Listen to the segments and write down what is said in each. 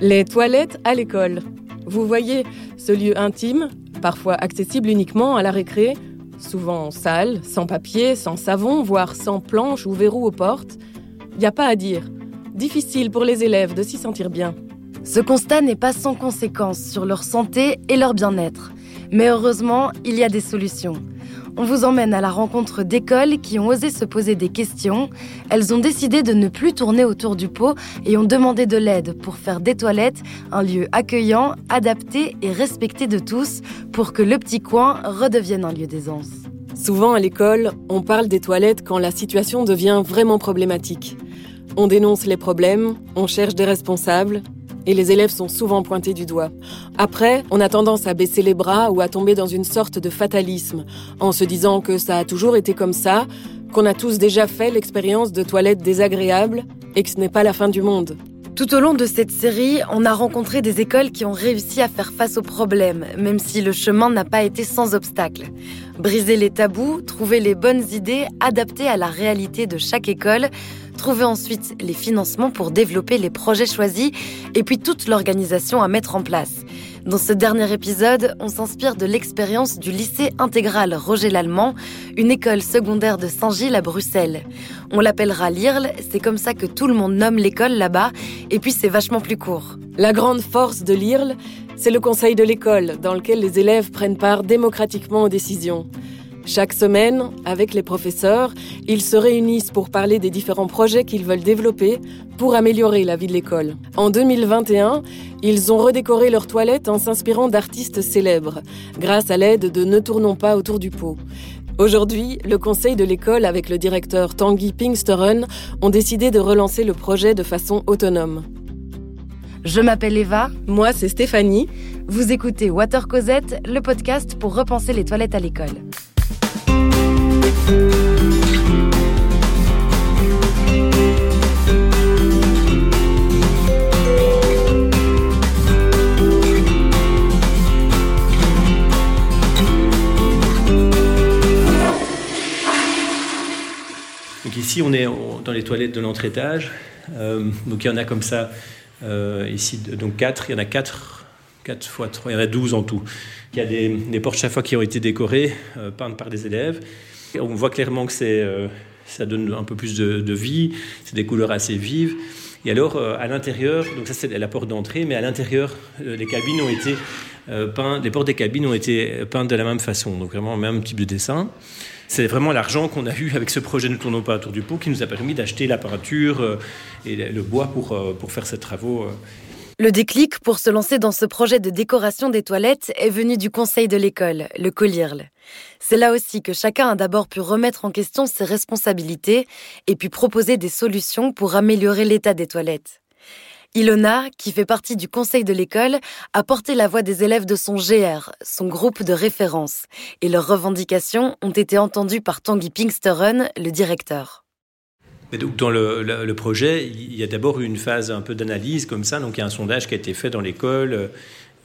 Les toilettes à l'école. Vous voyez, ce lieu intime, parfois accessible uniquement à la récré, souvent sale, sans papier, sans savon, voire sans planche ou verrou aux portes. Il n'y a pas à dire. Difficile pour les élèves de s'y sentir bien. Ce constat n'est pas sans conséquence sur leur santé et leur bien-être. Mais heureusement, il y a des solutions. On vous emmène à la rencontre d'écoles qui ont osé se poser des questions. Elles ont décidé de ne plus tourner autour du pot et ont demandé de l'aide pour faire des toilettes un lieu accueillant, adapté et respecté de tous pour que le petit coin redevienne un lieu d'aisance. Souvent à l'école, on parle des toilettes quand la situation devient vraiment problématique. On dénonce les problèmes, on cherche des responsables, et les élèves sont souvent pointés du doigt. Après, on a tendance à baisser les bras ou à tomber dans une sorte de fatalisme, en se disant que ça a toujours été comme ça, qu'on a tous déjà fait l'expérience de toilettes désagréables et que ce n'est pas la fin du monde. Tout au long de cette série, on a rencontré des écoles qui ont réussi à faire face aux problèmes, même si le chemin n'a pas été sans obstacles. Briser les tabous, trouver les bonnes idées adaptées à la réalité de chaque école, trouver ensuite les financements pour développer les projets choisis et puis toute l'organisation à mettre en place. Dans ce dernier épisode, on s'inspire de l'expérience du lycée intégral Roger Lallemand, une école secondaire de Saint-Gilles à Bruxelles. On l'appellera l'IRL, c'est comme ça que tout le monde nomme l'école là-bas, et puis c'est vachement plus court. La grande force de l'IRL, c'est le conseil de l'école, dans lequel les élèves prennent part démocratiquement aux décisions. Chaque semaine, avec les professeurs, ils se réunissent pour parler des différents projets qu'ils veulent développer pour améliorer la vie de l'école. En 2021, ils ont redécoré leurs toilettes en s'inspirant d'artistes célèbres, grâce à l'aide de Ne tournons pas autour du pot. Aujourd'hui, le conseil de l'école avec le directeur Tanguy Pinksteren ont décidé de relancer le projet de façon autonome. Je m'appelle Eva. Moi, c'est Stéphanie. Vous écoutez Water Cosette, le podcast pour repenser les toilettes à l'école. Ici, on est dans les toilettes de l'entre-étage. Euh, donc il y en a comme ça, euh, ici, donc 4. Il y en a 4, 4 fois 3, il y en a 12 en tout. Il y a des, des portes chaque fois qui ont été décorées, euh, peintes par des élèves. On voit clairement que euh, ça donne un peu plus de, de vie, c'est des couleurs assez vives. Et alors, euh, à l'intérieur, donc ça c'est la porte d'entrée, mais à l'intérieur, euh, les cabines ont été peintes, les portes des cabines ont été peintes de la même façon, donc vraiment le même type de dessin. C'est vraiment l'argent qu'on a eu avec ce projet Ne tournons pas autour du pot qui nous a permis d'acheter la peinture et le bois pour, pour faire ces travaux. Le déclic pour se lancer dans ce projet de décoration des toilettes est venu du conseil de l'école, le COLIRL. C'est là aussi que chacun a d'abord pu remettre en question ses responsabilités et puis proposer des solutions pour améliorer l'état des toilettes. Ilona, qui fait partie du conseil de l'école, a porté la voix des élèves de son GR, son groupe de référence, et leurs revendications ont été entendues par Tanguy Pinksteren, le directeur. Dans le, projet, il y a d'abord eu une phase un peu d'analyse comme ça. Donc il y a un sondage qui a été fait dans l'école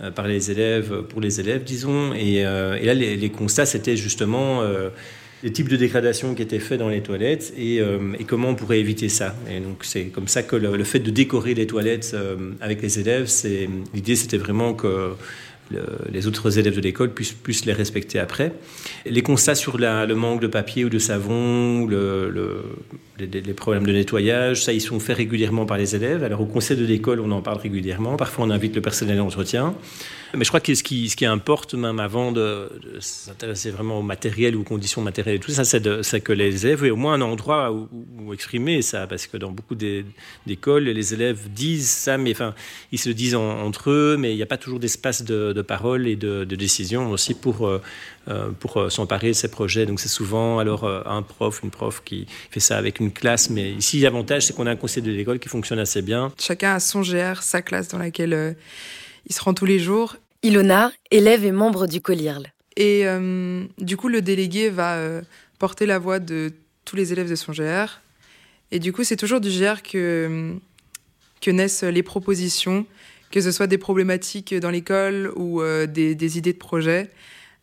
euh, par les élèves, pour les élèves, disons. Et, euh, là, les, constats, c'était justement euh, les types de dégradation qui étaient faits dans les toilettes et, euh, comment on pourrait éviter ça. Et donc c'est comme ça que le, fait de décorer les toilettes euh, avec les élèves, l'idée, c'était vraiment que le, les autres élèves de l'école puissent, puissent, les respecter après. Les constats sur le manque de papier ou de savon, le, les, les, problèmes de nettoyage, ça, ils sont faits régulièrement par les élèves. Alors au conseil de l'école, on en parle régulièrement. Parfois, on invite le personnel d'entretien. Mais je crois que ce qui, ce qui importe, même avant de, s'intéresser vraiment au matériel ou aux conditions matérielles et tout ça, c'est que les élèves aient au moins un endroit où, exprimer ça. Parce que dans beaucoup d'écoles, les élèves disent ça, mais enfin, ils se le disent en, entre eux, mais il n'y a pas toujours d'espace de, parole et de, décision aussi pour, euh, pour s'emparer de ces projets. Donc c'est souvent alors un prof, une prof qui fait ça avec une classe. Mais ici, l'avantage, c'est qu'on a un conseil de l'école qui fonctionne assez bien. Chacun a son GR, sa classe dans laquelle euh, il se rend tous les jours. Ilona, élève et membre du COLIRL. Et euh, du coup, le délégué va euh, porter la voix de tous les élèves de son GR. Et du coup, c'est toujours du GR que, que naissent les propositions, que ce soit des problématiques dans l'école ou euh, des, des, idées de projet.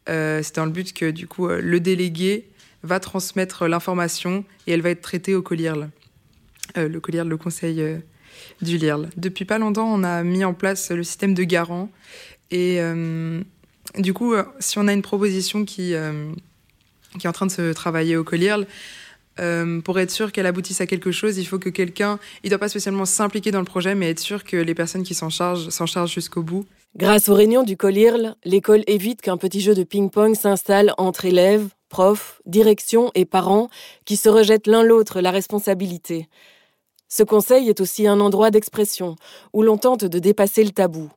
C'est dans le but que du coup, le délégué va transmettre l'information et elle va être traitée au COLIRL. Le COLIRL, le conseil du LIRL. Depuis pas longtemps, on a mis en place le système de garant. Et du coup, si on a une proposition qui, qui est en train de se travailler au COLIRL, euh, pour être sûr qu'elle aboutisse à quelque chose, il faut que quelqu'un, il ne doit pas spécialement s'impliquer dans le projet, mais être sûr que les personnes qui s'en chargent s'en chargent jusqu'au bout. Grâce aux réunions du COLIRL, l'école évite qu'un petit jeu de ping-pong s'installe entre élèves, profs, direction et parents qui se rejettent l'un l'autre la responsabilité. Ce conseil est aussi un endroit d'expression où l'on tente de dépasser le tabou.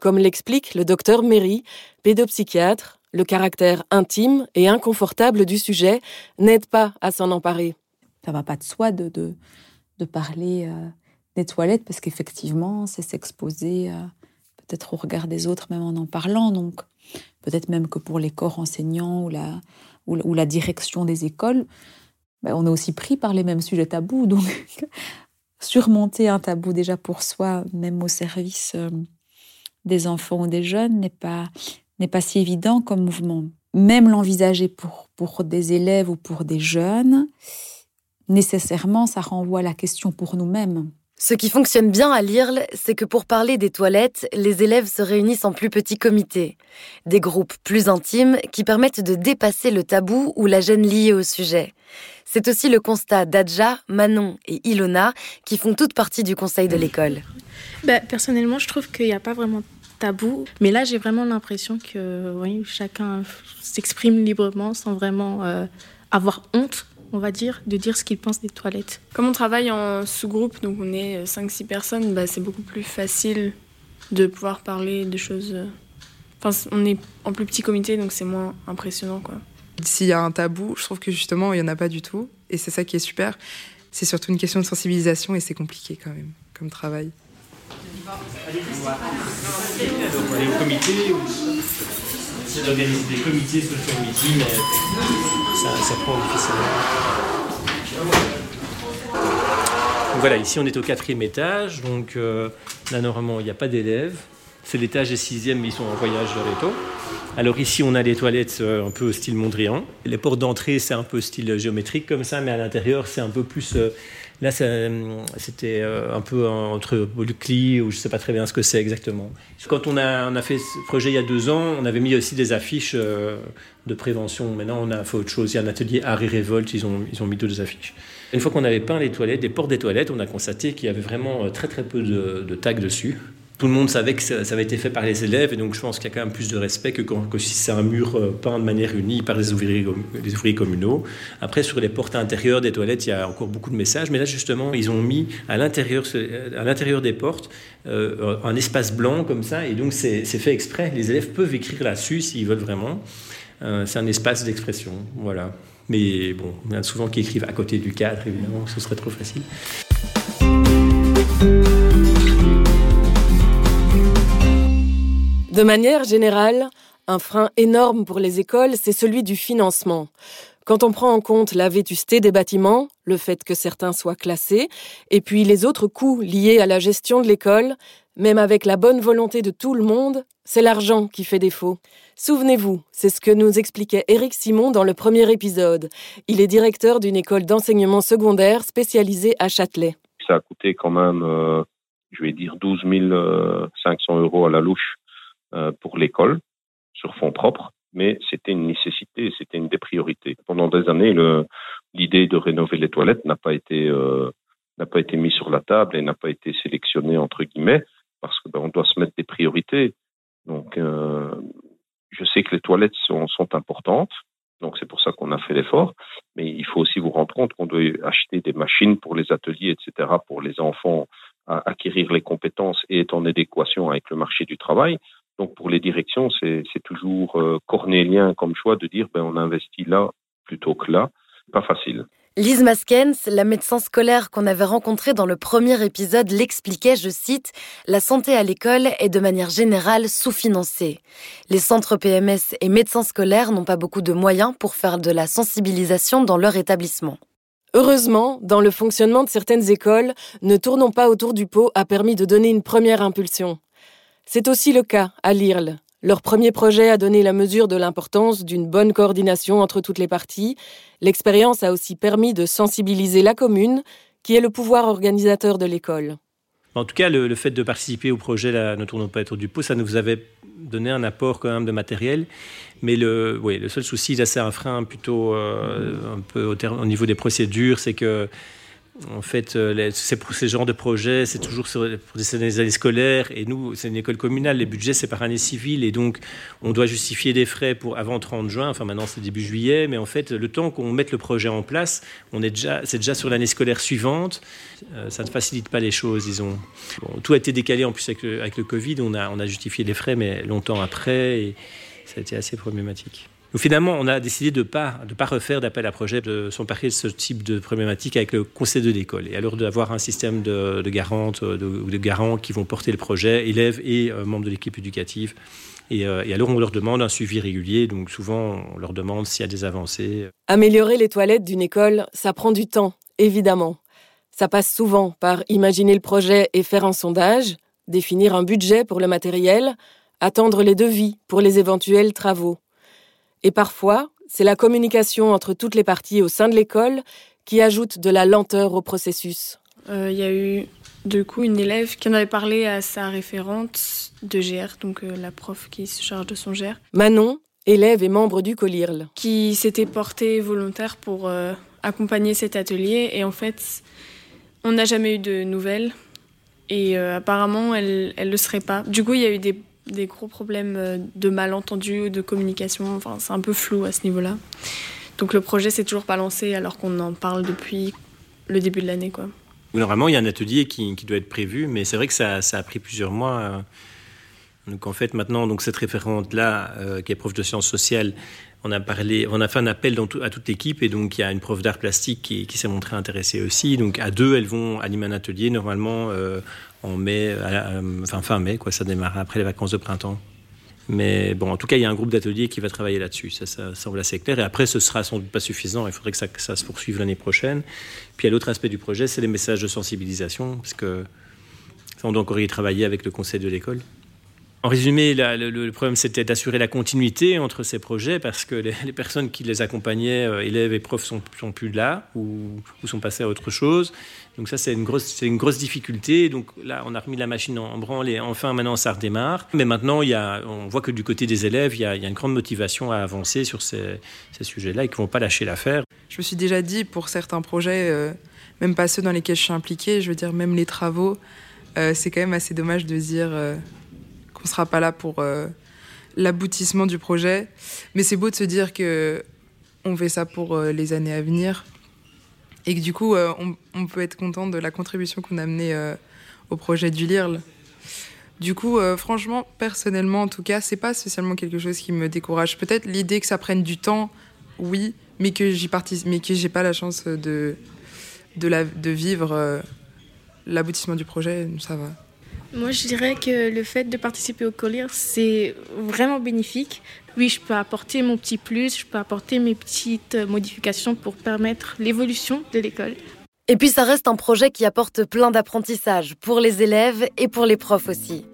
Comme l'explique le docteur Méry, pédopsychiatre, le caractère intime et inconfortable du sujet n'aide pas à s'en emparer. Ça va pas de soi de, de, parler euh, des toilettes parce qu'effectivement, c'est s'exposer euh, peut-être au regard des autres même en en parlant. Donc, peut-être même que pour les corps enseignants ou la, direction des écoles, ben, on est aussi pris par les mêmes sujets tabous. surmonter un tabou déjà pour soi, même au service euh, des enfants ou des jeunes, n'est pas n'est pas si évident comme mouvement. Même l'envisager pour, pour des élèves ou pour des jeunes, nécessairement, ça renvoie à la question pour nous-mêmes. Ce qui fonctionne bien à l'IRL, c'est que pour parler des toilettes, les élèves se réunissent en plus petits comités, des groupes plus intimes qui permettent de dépasser le tabou ou la gêne liée au sujet. C'est aussi le constat d'Adja, Manon et Ilona qui font toute partie du conseil de l'école. Bah, personnellement, je trouve qu'il n'y a pas vraiment tabou. Mais là, j'ai vraiment l'impression que oui, chacun s'exprime librement sans vraiment euh, avoir honte, on va dire, de dire ce qu'il pense des toilettes. Comme on travaille en sous-groupe, donc on est 5-6 personnes, bah, c'est beaucoup plus facile de pouvoir parler de choses. Euh, enfin, on est en plus petit comité, donc c'est moins impressionnant. quoi. S'il y a un tabou, je trouve que justement, il n'y en a pas du tout. Et c'est ça qui est super. C'est surtout une question de sensibilisation et c'est compliqué quand même comme travail. C'est d'organiser des comités sur le meeting, ça prend difficilement. Donc voilà, ici on est au quatrième étage, donc euh, là normalement il n'y a pas d'élèves. C'est l'étage des sixièmes, mais ils sont en voyage vers les. Alors ici, on a les toilettes euh, un peu au style Mondrian. Les portes d'entrée, c'est un peu style géométrique comme ça, mais à l'intérieur, c'est un peu plus euh, Là, c'était euh, un peu entre Bolukli, ou je ne sais pas très bien ce que c'est exactement. Quand on a, fait ce projet il y a deux ans, on avait mis aussi des affiches euh, de prévention. Maintenant, on a fait autre chose. Il y a un atelier Harry Révolte, ils ont, ils ont mis deux affiches. Une fois qu'on avait peint les toilettes, les portes des toilettes, on a constaté qu'il y avait vraiment euh, très très peu de tags dessus tout le monde savait que ça, avait été fait par les élèves, et donc je pense qu'il y a quand même plus de respect que, si c'est un mur euh, peint de manière unie par les ouvriers, communaux. Après, sur les portes intérieures des toilettes, il y a encore beaucoup de messages, mais là justement, ils ont mis à l'intérieur, à l'intérieur des portes euh, un espace blanc comme ça, et donc c'est fait exprès. Les élèves peuvent écrire là-dessus s'ils veulent vraiment. Euh, c'est un espace d'expression, voilà. Mais bon, il y en a souvent qui écrivent à côté du cadre, évidemment, ce serait trop facile. De manière générale, un frein énorme pour les écoles, c'est celui du financement. Quand on prend en compte la vétusté des bâtiments, le fait que certains soient classés, et puis les autres coûts liés à la gestion de l'école, même avec la bonne volonté de tout le monde, c'est l'argent qui fait défaut. Souvenez-vous, c'est ce que nous expliquait Éric Simon dans le premier épisode. Il est directeur d'une école d'enseignement secondaire spécialisée à Châtelet. Ça a coûté quand même, euh, je vais dire, 12 500 euros à la louche euh, pour l'école sur fonds propres, mais c'était une nécessité, c'était une des priorités. Pendant des années, l'idée de rénover les toilettes n'a pas été euh, n'a pas été mise sur la table et n'a pas été sélectionnée entre guillemets parce que ben, on doit se mettre des priorités. Donc, euh, je sais que les toilettes sont, importantes, donc c'est pour ça qu'on a fait l'effort. Mais il faut aussi vous rendre compte qu'on doit acheter des machines pour les ateliers, etc., pour les enfants acquérir les compétences et être en adéquation avec le marché du travail. Donc pour les directions, c'est toujours euh, cornélien comme choix de dire ben, on investit là plutôt que là. Pas facile. Lise Maskens, la médecin scolaire qu'on avait rencontrée dans le premier épisode, l'expliquait, je cite, La santé à l'école est de manière générale sous-financée. Les centres PMS et médecins scolaires n'ont pas beaucoup de moyens pour faire de la sensibilisation dans leur établissement. Heureusement, dans le fonctionnement de certaines écoles, ne tournons pas autour du pot a permis de donner une première impulsion. C'est aussi le cas à l'IRL. Leur premier projet a donné la mesure de l'importance d'une bonne coordination entre toutes les parties. L'expérience a aussi permis de sensibiliser la commune, qui est le pouvoir organisateur de l'école. En tout cas, le, fait de participer au projet là, Ne tournons pas autour du pot, ça nous avait donné un apport quand même de matériel. Mais le, oui, le seul souci, c'est un frein plutôt un peu au, au, niveau des procédures, c'est que en fait, euh, ces, ces genres de projets, c'est toujours sur, pour des années scolaires. Et nous, c'est une école communale. Les budgets, c'est par année civile. Et donc, on doit justifier des frais pour avant 30 juin. Enfin, maintenant, c'est début juillet. Mais en fait, le temps qu'on mette le projet en place, déjà, c'est déjà sur l'année scolaire suivante. Euh, ça ne facilite pas les choses, disons. tout a été décalé en plus avec le, avec le Covid. On a, on a justifié les frais, mais longtemps après. Et ça a été assez problématique finalement, on a décidé de ne pas, refaire d'appel à projet, de s'emparer de ce type de problématique avec le conseil de l'école. Et alors d'avoir un système de, garantes ou de, garants qui vont porter le projet, élèves et euh, membres de l'équipe éducative. Euh, et, alors on leur demande un suivi régulier, donc souvent on leur demande s'il y a des avancées. Améliorer les toilettes d'une école, ça prend du temps, évidemment. Ça passe souvent par imaginer le projet et faire un sondage, définir un budget pour le matériel, attendre les devis pour les éventuels travaux. Et parfois, c'est la communication entre toutes les parties au sein de l'école qui ajoute de la lenteur au processus. Euh, il y a eu du coup une élève qui en avait parlé à sa référente de GR, donc euh, la prof qui se charge de son GR. Manon, élève et membre du COLIRL. Qui s'était portée volontaire pour euh, accompagner cet atelier et en fait, on n'a jamais eu de nouvelles et apparemment elle ne le serait pas. Du coup, il y a eu des des gros problèmes euh, de malentendus, de communication. Enfin, c'est un peu flou à ce niveau-là. Donc le projet s'est toujours pas lancé alors qu'on en parle depuis le début de l'année. Normalement, il y a un atelier qui, doit être prévu, mais c'est vrai que ça, a pris plusieurs mois. Euh. Donc en fait, maintenant, donc cette référente-là, euh, qui est prof de sciences sociales, on a parlé, on a fait un appel à toute l'équipe et donc il y a une prof d'art plastique qui, s'est montrée intéressée aussi. Donc à deux, elles vont animer un atelier normalement en mai, enfin fin mai, quoi, ça démarre après les vacances de printemps. Mais bon, en tout cas, il y a un groupe d'ateliers qui va travailler là-dessus. Ça, ça, semble assez clair. Et après, ce sera sans doute pas suffisant. Il faudrait que ça, ça se poursuive l'année prochaine. Puis, il y a l'autre aspect du projet, c'est les messages de sensibilisation, parce que ça, on doit encore y travailler avec le conseil de l'école. En résumé, le, problème, c'était d'assurer la continuité entre ces projets parce que les, personnes qui les accompagnaient, euh, élèves et profs, sont, sont plus là ou, sont passés à autre chose. Donc ça, c'est une grosse, difficulté. Donc là, on a remis la machine en, branle et enfin, maintenant, ça redémarre. Mais maintenant, on voit que du côté des élèves, il y a, une grande motivation à avancer sur ces, ces sujets-là et qu'ils ne vont pas lâcher l'affaire. Je me suis déjà dit, pour certains projets, euh, même pas ceux dans lesquels je suis impliquée, je veux dire, même les travaux, euh, c'est quand même assez dommage de dire ne sera pas là pour euh, l'aboutissement du projet. Mais c'est beau de se dire que on fait ça pour euh, les années à venir et que du coup, euh, on, peut être content de la contribution qu'on a amenée au projet du LIRL. Du coup, franchement, personnellement, en tout cas, c'est pas spécialement quelque chose qui me décourage. Peut-être l'idée que ça prenne du temps, oui, mais que j'y participe, mais que j'ai pas la chance de de vivre l'aboutissement du projet, ça va. Moi, je dirais que le fait de participer au collier, c'est vraiment bénéfique. Oui, je peux apporter mon petit plus, je peux apporter mes petites modifications pour permettre l'évolution de l'école. Et puis, ça reste un projet qui apporte plein d'apprentissage pour les élèves et pour les profs aussi.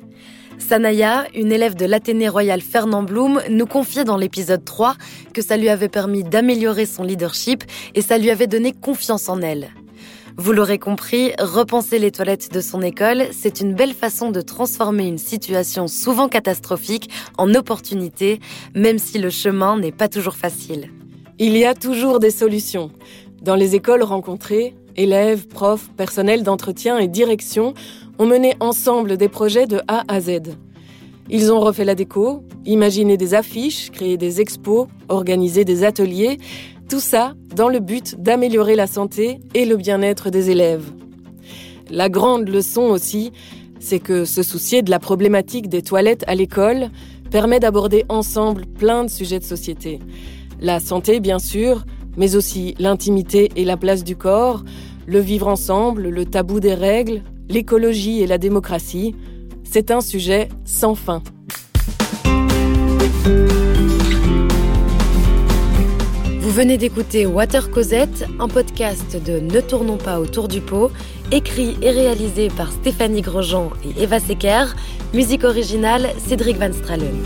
Sanaya, une élève de l'Athénée Royal Fernand Blum, nous confiait dans l'épisode 3 que ça lui avait permis d'améliorer son leadership et ça lui avait donné confiance en elle. Vous l'aurez compris, repenser les toilettes de son école, c'est une belle façon de transformer une situation souvent catastrophique en opportunité, même si le chemin n'est pas toujours facile. Il y a toujours des solutions. Dans les écoles rencontrées, élèves, profs, personnel d'entretien et direction ont mené ensemble des projets de A à Z. Ils ont refait la déco, imaginé des affiches, créé des expos, organisé des ateliers, tout ça dans le but d'améliorer la santé et le bien-être des élèves. La grande leçon aussi, c'est que se soucier de la problématique des toilettes à l'école permet d'aborder ensemble plein de sujets de société. La santé, bien sûr, mais aussi l'intimité et la place du corps, le vivre ensemble, le tabou des règles, l'écologie et la démocratie. C'est un sujet sans fin. Vous venez d'écouter Water Cosette, un podcast de Ne tournons pas autour du pot, écrit et réalisé par Stéphanie Grosjean et Eva Secker, musique originale Cédric Van Stralen.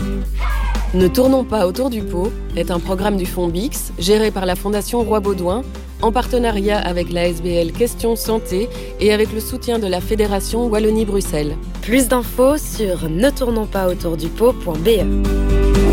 Ne tournons pas autour du pot est un programme du Fonds Bix géré par la Fondation Roi Baudouin en partenariat avec la SBL Question Santé et avec le soutien de la Fédération Wallonie-Bruxelles. Plus d'infos sur ne tournons pas autour du pot.be.